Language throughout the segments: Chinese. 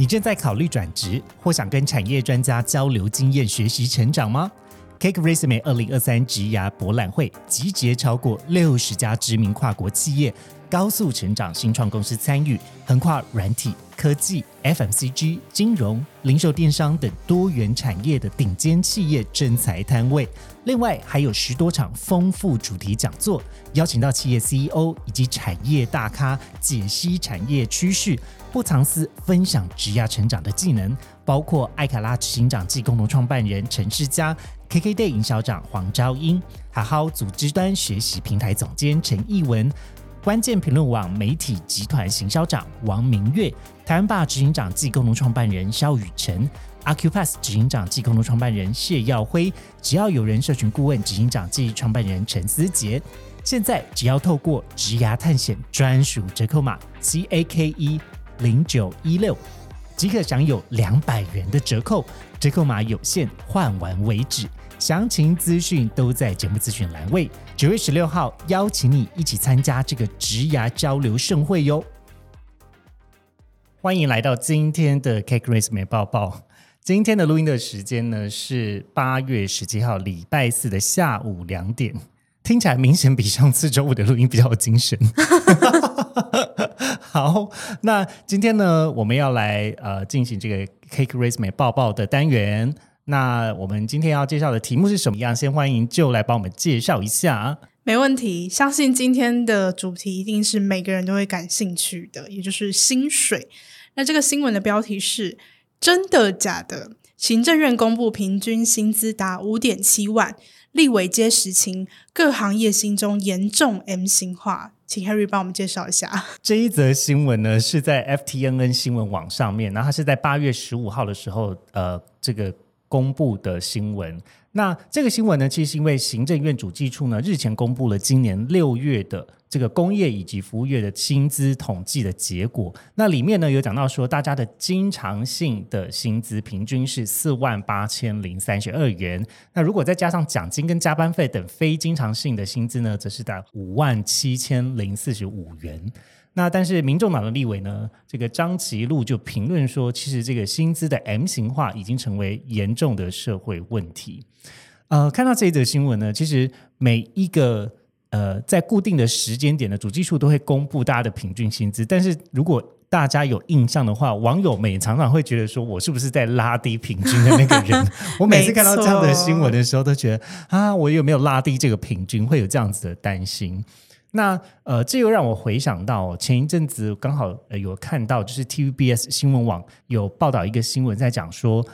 你正在考虑转职，或想跟产业专家交流经验、学习成长吗？Cake Resume 二零二三职涯博览会集结超过六十家知名跨国企业、高速成长新创公司参与，横跨软体、科技、FMCG、金融、零售电商等多元产业的顶尖企业真才摊位。另外，还有十多场丰富主题讲座，邀请到企业 CEO 以及产业大咖解析产业趋势。不藏私分享职业成长的技能，包括艾卡拉执行长暨共同创办人陈世佳、KKday 营销长黄昭英、好好组织端学习平台总监陈义文、关键评论网媒体集团行销长王明月、台湾霸执行长暨共同创办人肖雨辰、Acupass 执行长暨共同创办人谢耀辉、只要有人社群顾问执行长暨创办人陈思杰。现在只要透过职涯探险专属折扣码 C A K E。零九一六即可享有两百元的折扣，折扣码有限，换完为止。详情资讯都在节目资讯栏位。九月十六号，邀请你一起参加这个职牙交流盛会哟！欢迎来到今天的 Cake Race 美爆爆。今天的录音的时间呢是八月十七号礼拜四的下午两点，听起来明显比上次周五的录音比较有精神。好，那今天呢，我们要来呃进行这个 Cake Raise 美抱抱的单元。那我们今天要介绍的题目是什么样？先欢迎就来帮我们介绍一下。没问题，相信今天的主题一定是每个人都会感兴趣的，也就是薪水。那这个新闻的标题是真的假的？行政院公布平均薪资达五点七万，立委皆实情，各行业心中严重 M 型化。请 Harry 帮我们介绍一下 这一则新闻呢，是在 FTNN 新闻网上面，然后它是在八月十五号的时候，呃，这个公布的新闻。那这个新闻呢，其实因为行政院主计处呢日前公布了今年六月的。这个工业以及服务业的薪资统计的结果，那里面呢有讲到说，大家的经常性的薪资平均是四万八千零三十二元。那如果再加上奖金跟加班费等非经常性的薪资呢，则是在五万七千零四十五元。那但是民众党的立委呢，这个张其禄就评论说，其实这个薪资的 M 型化已经成为严重的社会问题。呃，看到这一则新闻呢，其实每一个。呃，在固定的时间点的主计处都会公布大家的平均薪资，但是如果大家有印象的话，网友们也常常会觉得说，我是不是在拉低平均的那个人？我每次看到这样的新闻的时候，都觉得啊，我有没有拉低这个平均？会有这样子的担心。那呃，这又让我回想到前一阵子刚好有看到，就是 TVBS 新闻网有报道一个新闻，在讲说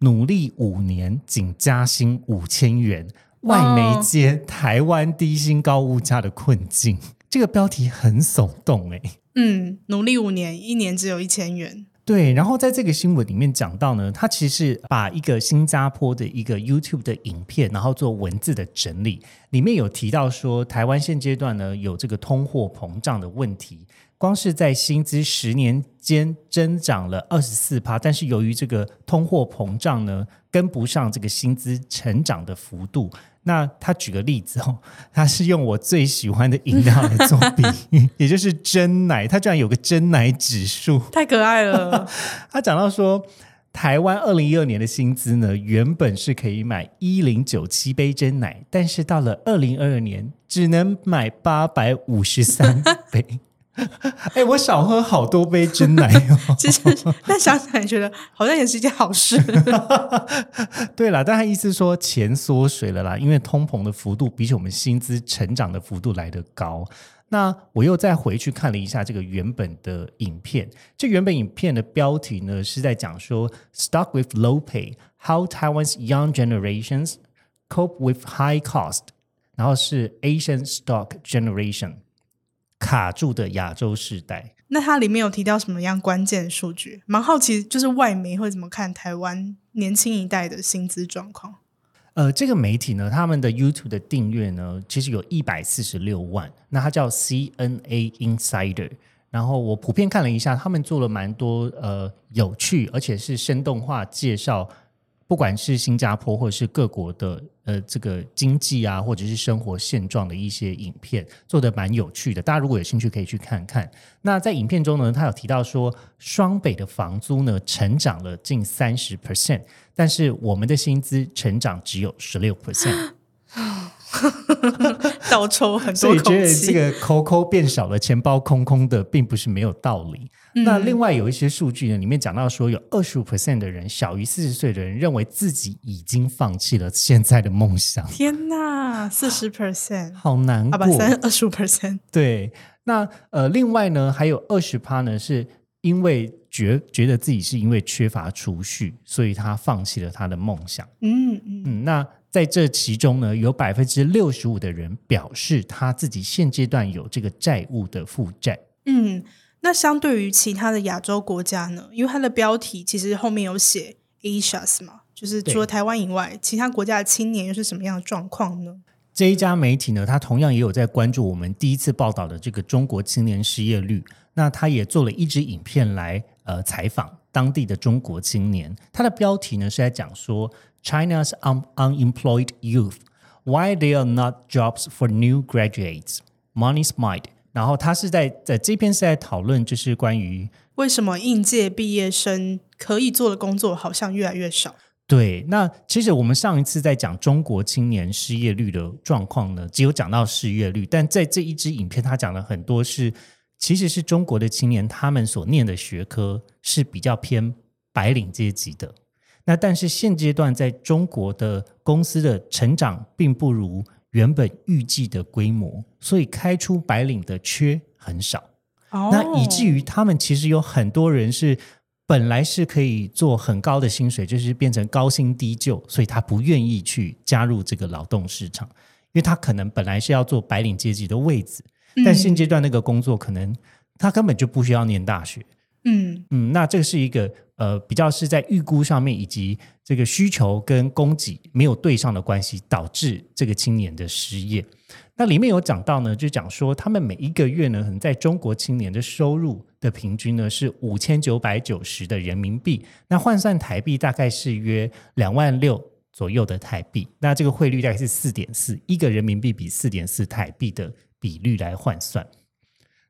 努力五年仅加薪五千元。外媒接台湾低薪高物价的困境，这个标题很耸动哎。嗯，努力五年，一年只有一千元。对，然后在这个新闻里面讲到呢，他其实把一个新加坡的一个 YouTube 的影片，然后做文字的整理，里面有提到说，台湾现阶段呢有这个通货膨胀的问题。光是在薪资十年间增长了二十四趴，但是由于这个通货膨胀呢，跟不上这个薪资成长的幅度。那他举个例子哦，他是用我最喜欢的饮料来做比喻，也就是真奶，他居然有个真奶指数，太可爱了。他讲到说，台湾二零一二年的薪资呢，原本是可以买一零九七杯真奶，但是到了二零二二年，只能买八百五十三杯。哎，我少喝好多杯真奶哦。其实，但想想觉得好像也是一件好事。对了，但他意思说钱缩水了啦，因为通膨的幅度比起我们薪资成长的幅度来得高。那我又再回去看了一下这个原本的影片，这原本影片的标题呢是在讲说，Stuck with low pay: How Taiwan's young generations cope with high cost。然后是 Asian Stock Generation。卡住的亚洲世代，那它里面有提到什么样关键的数据？蛮好奇，就是外媒会怎么看台湾年轻一代的薪资状况？呃，这个媒体呢，他们的 YouTube 的订阅呢，其实有一百四十六万。那它叫 CNA Insider。然后我普遍看了一下，他们做了蛮多呃有趣而且是生动化介绍。不管是新加坡或者是各国的呃这个经济啊，或者是生活现状的一些影片，做的蛮有趣的。大家如果有兴趣，可以去看看。那在影片中呢，他有提到说，双北的房租呢成长了近三十 percent，但是我们的薪资成长只有十六 percent。倒抽很多，所以觉得这个抠抠变少了，钱包空空的，并不是没有道理。那另外有一些数据呢，里面讲到说，有二十五 percent 的人，小于四十岁的人，认为自己已经放弃了现在的梦想。天哪，四十 percent，好难过。三二十五 percent，对。那呃，另外呢，还有二十趴呢，是因为觉觉得自己是因为缺乏储蓄，所以他放弃了他的梦想。嗯嗯，那。在这其中呢，有百分之六十五的人表示他自己现阶段有这个债务的负债。嗯，那相对于其他的亚洲国家呢？因为它的标题其实后面有写 Asia's 嘛，就是除了台湾以外，其他国家的青年又是什么样的状况呢？这一家媒体呢，它同样也有在关注我们第一次报道的这个中国青年失业率。那他也做了一支影片来呃采访当地的中国青年。它的标题呢是在讲说。China's un unemployed youth, why there are not jobs for new graduates? Money's might. 然后他是在在这篇是在讨论，就是关于为什么应届毕业生可以做的工作好像越来越少。对，那其实我们上一次在讲中国青年失业率的状况呢，只有讲到失业率，但在这一支影片，他讲了很多是，其实是中国的青年他们所念的学科是比较偏白领阶级的。那但是现阶段在中国的公司的成长并不如原本预计的规模，所以开出白领的缺很少。哦，那以至于他们其实有很多人是本来是可以做很高的薪水，就是变成高薪低就，所以他不愿意去加入这个劳动市场，因为他可能本来是要做白领阶级的位置，但现阶段那个工作可能他根本就不需要念大学。嗯嗯，那这是一个。呃，比较是在预估上面，以及这个需求跟供给没有对上的关系，导致这个青年的失业。那里面有讲到呢，就讲说他们每一个月呢，可能在中国青年的收入的平均呢是五千九百九十的人民币，那换算台币大概是约两万六左右的台币。那这个汇率大概是四点四，一个人民币比四点四台币的比率来换算。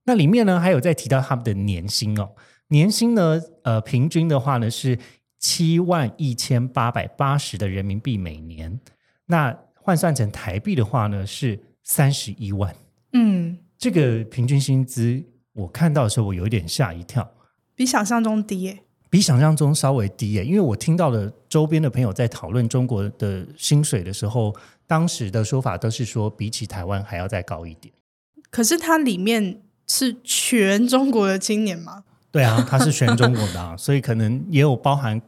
那里面呢，还有在提到他们的年薪哦。年薪呢？呃，平均的话呢是七万一千八百八十的人民币每年。那换算成台币的话呢是三十一万。嗯，这个平均薪资我看到的时候，我有一点吓一跳，比想象中低耶，比想象中稍微低耶。因为我听到了周边的朋友在讨论中国的薪水的时候，当时的说法都是说比起台湾还要再高一点。可是它里面是全中国的青年吗？对啊，他是全中国的啊，所以可能也有包含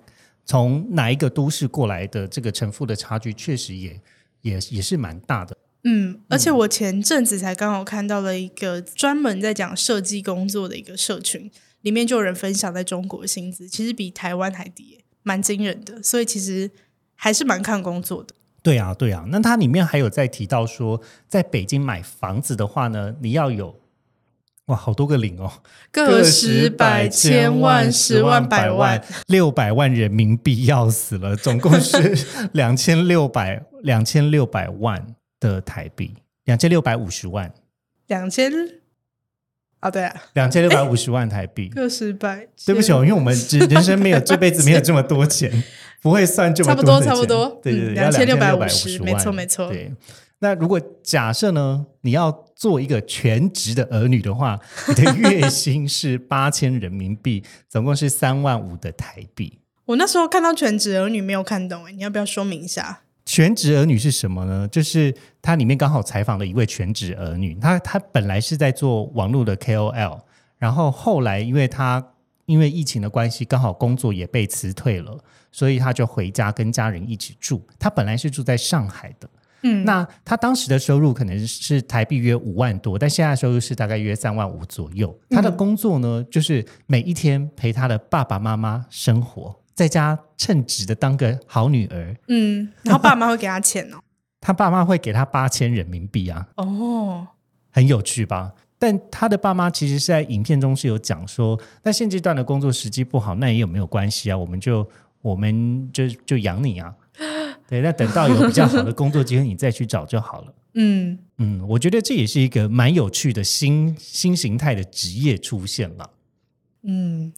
从哪一个都市过来的这个城府的差距，确实也也也是蛮大的。嗯，而且我前阵子才刚好看到了一个专门在讲设计工作的一个社群，里面就有人分享在中国薪资其实比台湾还低，蛮惊人的。所以其实还是蛮看工作的。对啊，对啊。那它里面还有在提到说，在北京买房子的话呢，你要有。哇，好多个零哦！个十百千万十万百万六百万人民币要死了，总共是两千六百两千六百万的台币，两千六百五十万，两千啊，对啊，两千六百五十万台币，个十百。对不起哦，因为我们人生没有这辈子没有这么多钱，不会算这么多，差不多差不多，对对对，两千六百五十，没错没错，对。那如果假设呢，你要做一个全职的儿女的话，你的月薪是八千人民币，总共是三万五的台币。我那时候看到全职儿女没有看懂，哎，你要不要说明一下？全职儿女是什么呢？就是它里面刚好采访了一位全职儿女，他他本来是在做网络的 KOL，然后后来因为他因为疫情的关系，刚好工作也被辞退了，所以他就回家跟家人一起住。他本来是住在上海的。嗯，那他当时的收入可能是台币约五万多，但现在收入是大概约三万五左右。他的工作呢，就是每一天陪他的爸爸妈妈生活，在家称职的当个好女儿。嗯，然后爸妈会给他钱哦。他爸妈会给他八千人民币啊，哦，很有趣吧？但他的爸妈其实是在影片中是有讲说，那现阶段的工作时机不好，那也有没有关系啊？我们就我们就就养你啊，对，那等到有比较好的工作机会，你再去找就好了。嗯嗯，我觉得这也是一个蛮有趣的新新形态的职业出现了。嗯，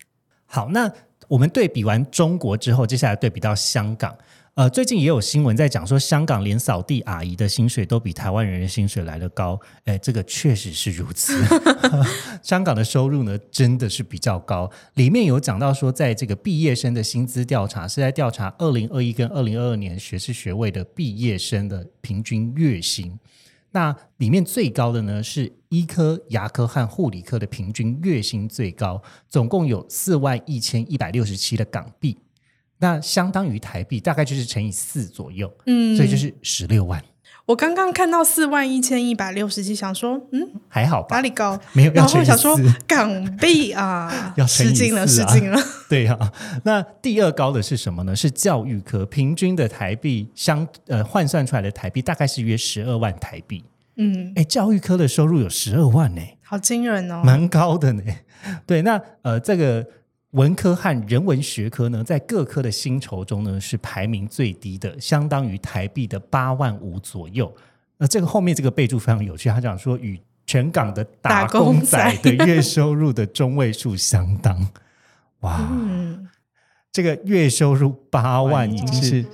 好，那我们对比完中国之后，接下来对比到香港。呃，最近也有新闻在讲说，香港连扫地阿姨的薪水都比台湾人的薪水来得高。哎，这个确实是如此。香港的收入呢，真的是比较高。里面有讲到说，在这个毕业生的薪资调查，是在调查二零二一跟二零二二年学士学位的毕业生的平均月薪。那里面最高的呢，是医科、牙科和护理科的平均月薪最高，总共有四万一千一百六十七的港币。那相当于台币大概就是乘以四左右，嗯所以就是十六万，我刚刚看到四万一千一百六十七，想说，嗯，还好吧哪？里高？没有然后想说，港币啊 要，失敬了，失敬了。对啊。那第二高的是什么呢？是教育科，平均的台币相呃换算出来的台币大概是约十二万台币。嗯，哎，教育科的收入有十二万呢、好惊人哦。蛮高的呢。对，那呃，这个文科和人文学科呢，在各科的薪酬中呢是排名最低的，相当于台币的八万五左右。那这个后面这个备注非常有趣，他讲说与全港的打 打工工仔仔的月收入的中位数相当。哇，嗯，这个月收入八万已经是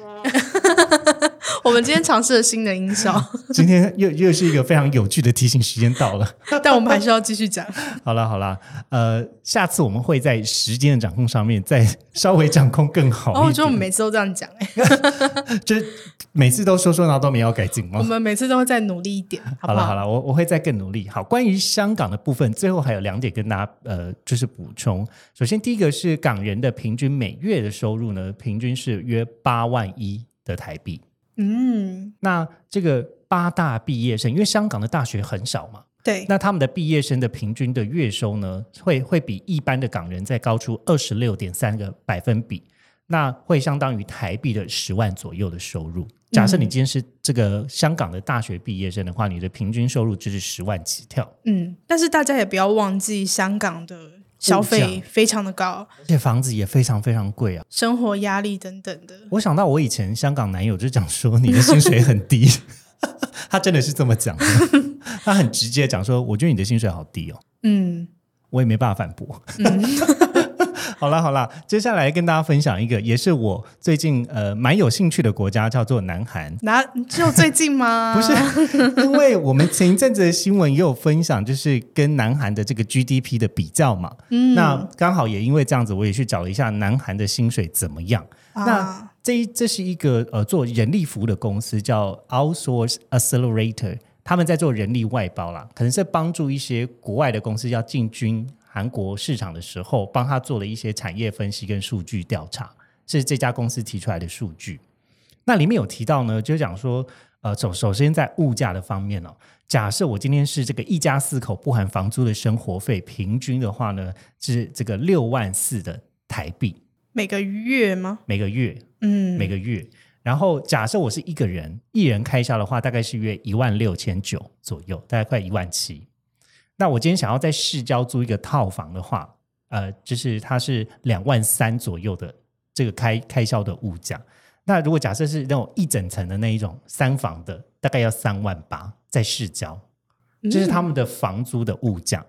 我们今天尝试了新的音效，今天又又是一个非常有趣的提醒，时间到了。但我们还是要继续讲。好了好了，呃，下次我们会在时间的掌控上面再稍微掌控更好哦，我。觉得我们每次都这样讲，哎，就是每次都说说，然后都没有改进吗？我们每次都会再努力一点？好了好了，我我会再更努力。好，关于香港的部分，最后还有两点跟大家呃，就是补充。首先，第一个是港人的平均每月的收入呢，平均是约八万一的台币。嗯，那这个八大毕业生，因为香港的大学很少嘛，对，那他们的毕业生的平均的月收呢，会会比一般的港人再高出二十六点三个百分比，那会相当于台币的十万左右的收入。假设你今天是这个香港的大学毕业生的话，你的平均收入就是十万起跳，嗯，但是大家也不要忘记，香港的消物费非常的高，而且房子也非常非常贵啊。生活压力等等的。我想到我以前香港男友就讲说你的薪水很低，他真的是这么讲的，他很直接讲说，我觉得你的薪水好低哦。嗯我也没办法反驳。嗯，好啦好啦，接下来跟大家分享一个，也是我最近呃蛮有兴趣的国家，叫做南韩。哪只有最近吗？不是，因为我们前一阵子的新闻也有分享，就是跟南韩的这个 GDP 的比较嘛。嗯，那刚好也因为这样子，我也去找了一下南韩的薪水怎么样。啊那这一这是一个呃做人力服务的公司，叫 Outsource Accelerator，他们在做人力外包啦，可能是帮助一些国外的公司要进军韩国市场的时候，帮他做了一些产业分析跟数据调查，是这家公司提出来的数据。那里面有提到呢，就讲说，呃，首首先在物价的方面哦，假设我今天是这个一家四口不含房租的生活费，平均的话呢是这个六万四的台币每个月吗？每个月，嗯，每个月。然后假设我是一个人，一人开销的话，大概是约一万六千九左右，大概快一万七。那我今天想要在市郊租一个套房的话，呃，就是它是两万三左右的这个开开销的物价。那如果假设是那种一整层的那一种三房的，大概要三万八，在市郊，这是他们的房租的物价。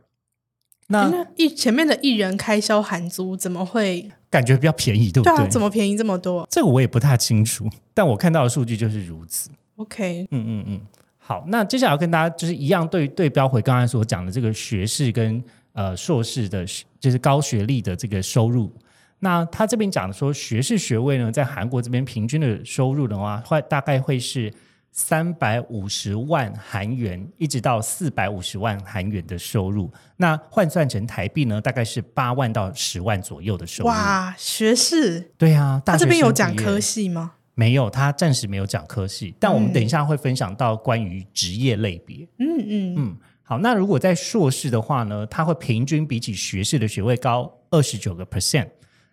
那那一前面的一人开销含租怎么会？感觉比较便宜，对不对？对啊，怎么便宜这么多这个我也不太清楚，但我看到的数据就是如此。？OK，嗯嗯嗯，好，那接下来要跟大家就是一样对对标回刚才所讲的这个学士跟呃硕士的学，就是高学历的这个收入。那他这边讲的说，学士学位呢，在韩国这边平均的收入的话，会大概会是三百五十万韩元，一直到四百五十万韩元的收入。那换算成台币呢，大概是八万到十万左右的收入。哇，学士，对啊，大学他这边有讲科系吗？没有，他暂时没有讲科系，但我们等一下会分享到关于职业类别。嗯嗯嗯，好，那如果在硕士的话呢，它会平均比起学士的学位高二十九个 percent。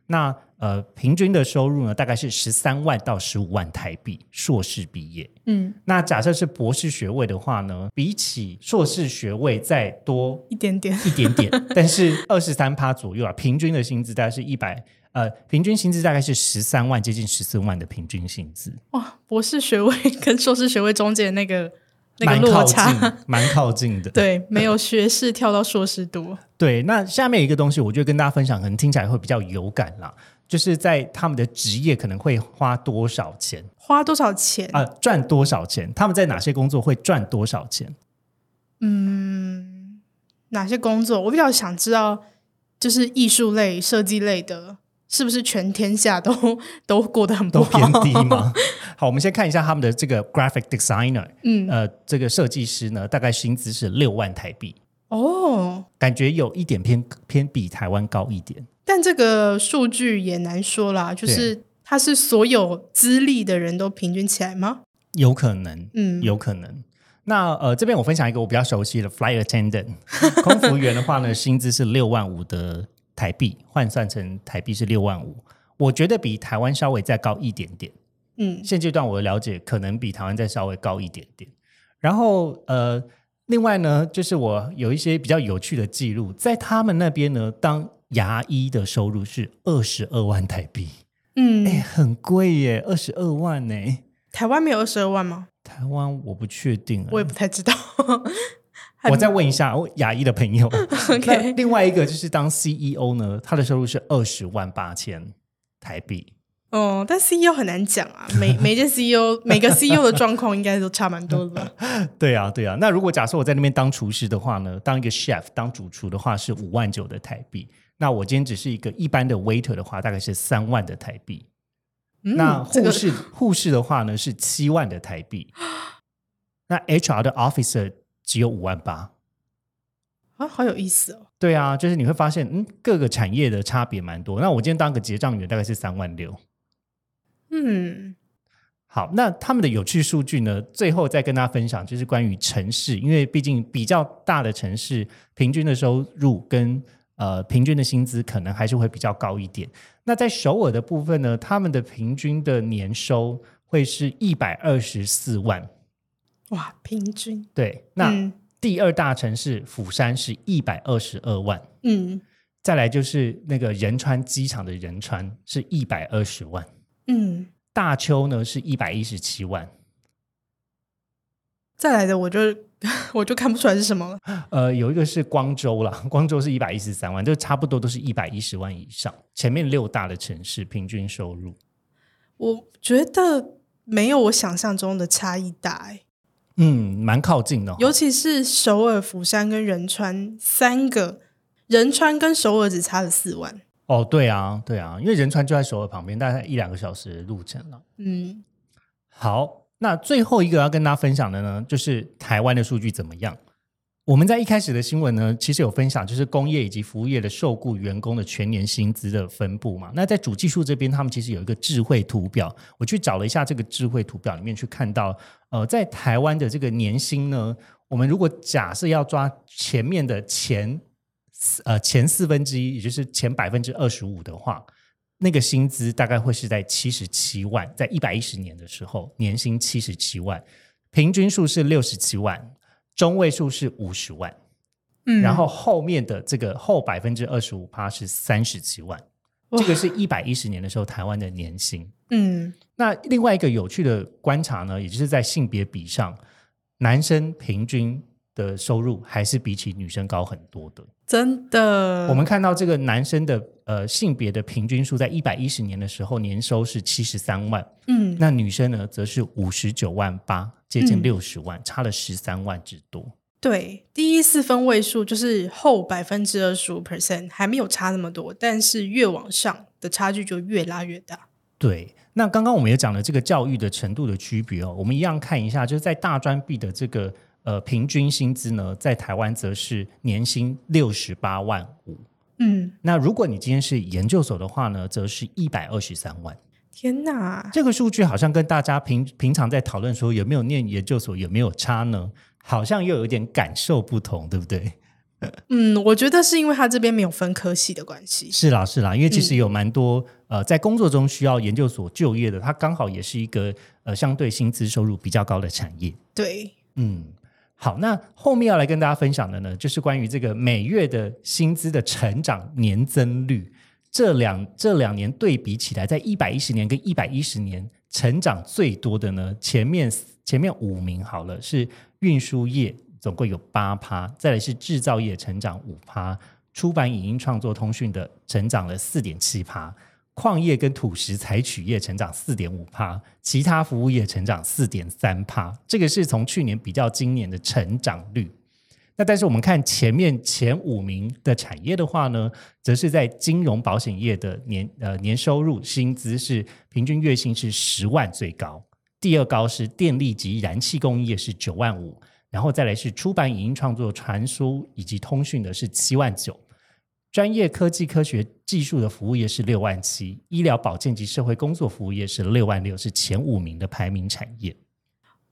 那呃，平均的收入呢，大概是十三万到十五万台币。硕士毕业，嗯，那假设是博士学位的话呢，比起硕士学位再多一点点，一点点，但是二十三趴左右啊，平均的薪资大概是一百。呃，平均薪资大概是十三万，接近十四万的平均薪资。哇，博士学位跟硕士学位中间那个那个落差，蛮靠近的。对，没有学士跳到硕士多。对，那下面一个东西，我觉得跟大家分享，可能听起来会比较有感啦。就是在他们的职业可能会花多少钱？花多少钱啊？赚多少钱？他们在哪些工作会赚多少钱？嗯，哪些工作？我比较想知道，就是艺术类、设计类的。是不是全天下都都过得很都偏低吗？好，我们先看一下他们的这个 graphic designer，嗯，呃，这个设计师呢，大概薪资是六万台币哦，感觉有一点偏偏比台湾高一点。但这个数据也难说啦，就是它是所有资历的人都平均起来吗？有可能，嗯，有可能。那呃，这边我分享一个我比较熟悉的 flight attendant，空服员的话呢，薪资是六万五的。台币换算成台币是六万五，我觉得比台湾稍微再高一点点。嗯，现阶段我的了解可能比台湾再稍微高一点点。然后呃，另外呢，就是我有一些比较有趣的记录，在他们那边呢，当牙医的收入是二十二万台币。嗯，哎，很贵耶，二十二万呢。台湾没有二十二万吗？台湾我不确定，我也不太知道。我再问一下牙医的朋友。OK，另外一个就是当 CEO 呢，他的收入是二十万八千台币。哦，但 CEO 很难讲啊，每每件 CEO 每个 CEO 的状况应该都差蛮多的吧？对啊，对啊。那如果假设我在那边当厨师的话呢，当一个 chef 当主厨的话是五万九的台币。那我今天只是一个一般的 waiter 的话，大概是三万的台币。那护士护士的话呢是七万的台币。那 HR 的 officer。只有五万八啊，好有意思哦！对啊，就是你会发现，嗯，各个产业的差别蛮多。那我今天当个结账员，大概是三万六。嗯，好，那他们的有趣数据呢？最后再跟大家分享，就是关于城市，因为毕竟比较大的城市，平均的收入跟呃平均的薪资可能还是会比较高一点。那在首尔的部分呢，他们的平均的年收会是一百二十四万。哇，平均对，那第二大城市釜山是一百二十二万，嗯，再来就是那个仁川机场的仁川是一百二十万，嗯，大邱呢是一百一十七万，再来的我就 我就看不出来是什么了，呃，有一个是光州了，光州是一百一十三万，就差不多都是一百一十万以上，前面六大的城市平均收入，我觉得没有我想象中的差异大，哎。嗯，蛮靠近的，尤其是首尔、釜山跟仁川三个，仁川跟首尔只差了四万。哦，对啊，对啊，因为仁川就在首尔旁边，大概一两个小时的路程了。嗯，好，那最后一个要跟大家分享的呢，就是台湾的数据怎么样？我们在一开始的新闻呢，其实有分享，就是工业以及服务业的受雇员工的全年薪资的分布嘛。那在主技术这边，他们其实有一个智慧图表，我去找了一下这个智慧图表里面去看到，呃，在台湾的这个年薪呢，我们如果假设要抓前面的前呃前四分之一，也就是前百分之二十五的话，那个薪资大概会是在七十七万，在一百一十年的时候，年薪七十七万，平均数是六十七万。中位数是五十万，嗯，然后后面的这个后百分之二十五趴是三十七万，这个是一百一十年的时候台湾的年薪，嗯，那另外一个有趣的观察呢，也就是在性别比上，男生平均的收入还是比起女生高很多的，真的。我们看到这个男生的呃性别的平均数，在一百一十年的时候年收是七十三万，嗯，那女生呢则是五十九万八。接近六十万，差了十三万之多。对，第一四分位数就是后百分之二十五 percent，还没有差那么多，但是越往上的差距就越拉越大。对，那刚刚我们也讲了这个教育的程度的区别哦，我们一样看一下，就是在大专毕的这个呃平均薪资呢，在台湾则是年薪六十八万五。嗯，那如果你今天是研究所的话呢，则是一百二十三万。天哪，这个数据好像跟大家平平常在讨论说有没有念研究所有没有差呢？好像又有点感受不同，对不对？嗯，我觉得是因为他这边没有分科系的关系。是啦，是啦，因为其实有蛮多、呃，在工作中需要研究所就业的，它刚好也是一个呃相对薪资收入比较高的产业。对，嗯，好，那后面要来跟大家分享的呢，就是关于这个每月的薪资的成长年增率。这两这两年对比起来，在一百一十年跟一百一十年成长最多的呢，前面前面五名好了，是运输业总共有八趴，再来是制造业成长五趴，出版影音创作通讯的成长了四点七趴，矿业跟土石采取业成长四点五趴，其他服务业成长四点三趴，这个是从去年比较今年的成长率。那但是我们看前面前五名的产业的话呢，则是在金融保险业的年呃年收入薪资是平均月薪是十万最高，第二高是电力及燃气工业是九万五，然后再来是出版影音创作、传输以及通讯的是七万九，专业科技科学技术的服务业是六万七，医疗保健及社会工作服务业是六万六，是前五名的排名产业。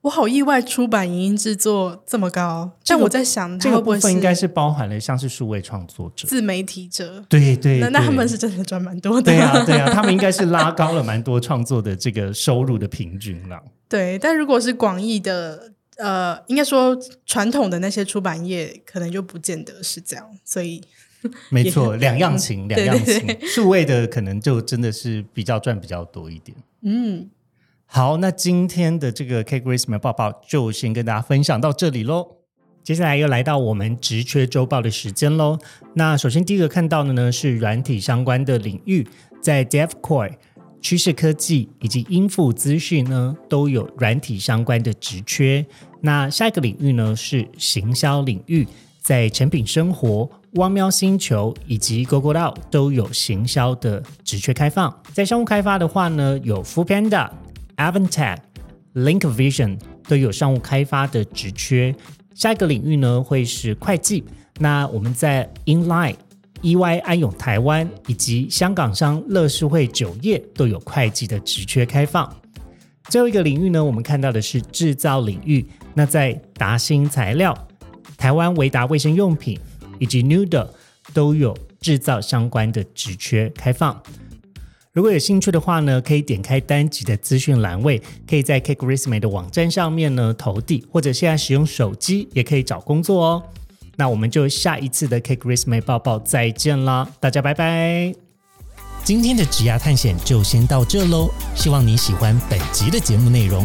我好意外，出版影音制作这么高，但我在想，这个部分应该是包含了像是数位创作者，自媒体者？对对那那他对们是真的赚蛮多的，对啊，对啊，他们应该是拉高了蛮多创作的这个收入的平均了。对，但如果是广义的，呃，应该说传统的那些出版业，可能就不见得是这样。所以，没错，两样情，两对样对情。数位的可能就真的是比较赚比较多一点。嗯，好，那今天的这个 K Grace 美报报就先跟大家分享到这里喽。接下来又来到我们职缺周报的时间喽。那首先第一个看到的呢是软体相关的领域，在 DevCore、趋势科技以及音符资讯呢都有软体相关的职缺。那下一个领域呢是行销领域，在成品生活、汪喵星球以及 GoGo Out 都有行销的职缺开放。在商务开发的话呢，有 Food Panda、Avantag、Link Vision 都有商务开发的职缺。下一个领域呢会是会计。那我们在 Inline、EY 安永台湾以及香港商乐视会酒业都有会计的职缺开放。最后一个领域呢，我们看到的是制造领域。那在达新材料、台湾维达卫生用品以及 Nuda 都有制造相关的职缺开放。如果有兴趣的话呢，可以点开单集的资讯栏位，可以在 k i c k r e s u m e 的网站上面呢投递，或者现在使用手机也可以找工作哦。那我们就下一次的 Cake Resume 报报再见啦，大家拜拜。今天的职涯探险就先到这喽，希望你喜欢本集的节目内容。